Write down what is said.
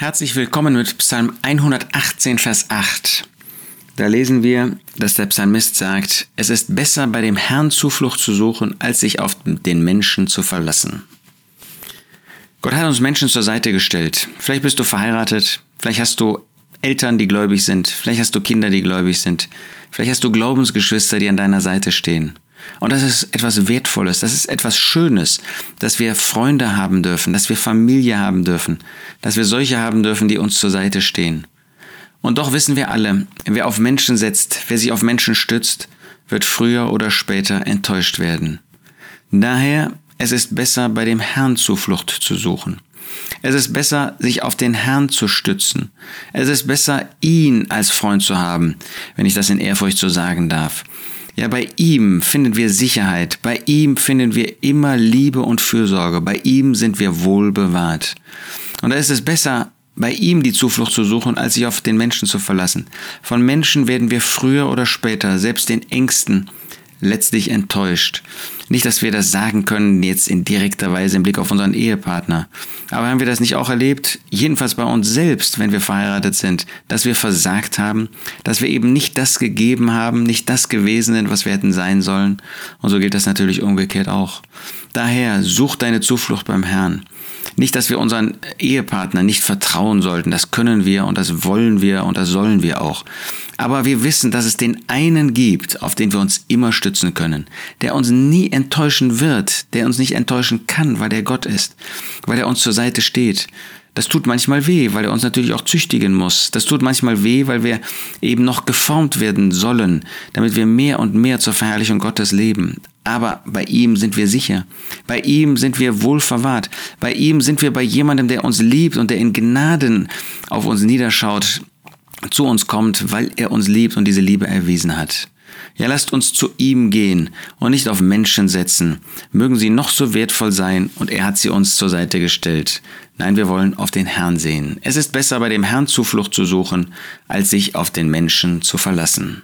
Herzlich willkommen mit Psalm 118, Vers 8. Da lesen wir, dass der Psalmist sagt, es ist besser bei dem Herrn Zuflucht zu suchen, als sich auf den Menschen zu verlassen. Gott hat uns Menschen zur Seite gestellt. Vielleicht bist du verheiratet, vielleicht hast du Eltern, die gläubig sind, vielleicht hast du Kinder, die gläubig sind, vielleicht hast du Glaubensgeschwister, die an deiner Seite stehen. Und das ist etwas Wertvolles, das ist etwas Schönes, dass wir Freunde haben dürfen, dass wir Familie haben dürfen, dass wir solche haben dürfen, die uns zur Seite stehen. Und doch wissen wir alle, wer auf Menschen setzt, wer sich auf Menschen stützt, wird früher oder später enttäuscht werden. Daher, es ist besser, bei dem Herrn Zuflucht zu suchen. Es ist besser, sich auf den Herrn zu stützen. Es ist besser, ihn als Freund zu haben, wenn ich das in Ehrfurcht so sagen darf. Ja, bei ihm finden wir Sicherheit, bei ihm finden wir immer Liebe und Fürsorge, bei ihm sind wir wohl bewahrt. Und da ist es besser, bei ihm die Zuflucht zu suchen, als sich auf den Menschen zu verlassen. Von Menschen werden wir früher oder später, selbst den Ängsten, letztlich enttäuscht. Nicht, dass wir das sagen können, jetzt in direkter Weise im Blick auf unseren Ehepartner. Aber haben wir das nicht auch erlebt, jedenfalls bei uns selbst, wenn wir verheiratet sind, dass wir versagt haben, dass wir eben nicht das gegeben haben, nicht das gewesen sind, was wir hätten sein sollen? Und so gilt das natürlich umgekehrt auch. Daher such deine Zuflucht beim Herrn. Nicht, dass wir unseren Ehepartner nicht vertrauen sollten. Das können wir und das wollen wir und das sollen wir auch. Aber wir wissen, dass es den einen gibt, auf den wir uns immer stützen können, der uns nie enttäuschen wird, der uns nicht enttäuschen kann, weil er Gott ist, weil er uns zur Seite steht. Das tut manchmal weh, weil er uns natürlich auch züchtigen muss. Das tut manchmal weh, weil wir eben noch geformt werden sollen, damit wir mehr und mehr zur Verherrlichung Gottes leben. Aber bei ihm sind wir sicher. Bei ihm sind wir wohl verwahrt. Bei ihm sind wir bei jemandem, der uns liebt und der in Gnaden auf uns niederschaut, zu uns kommt, weil er uns liebt und diese Liebe erwiesen hat. Ja, lasst uns zu ihm gehen und nicht auf Menschen setzen. Mögen sie noch so wertvoll sein und er hat sie uns zur Seite gestellt. Nein, wir wollen auf den Herrn sehen. Es ist besser, bei dem Herrn Zuflucht zu suchen, als sich auf den Menschen zu verlassen.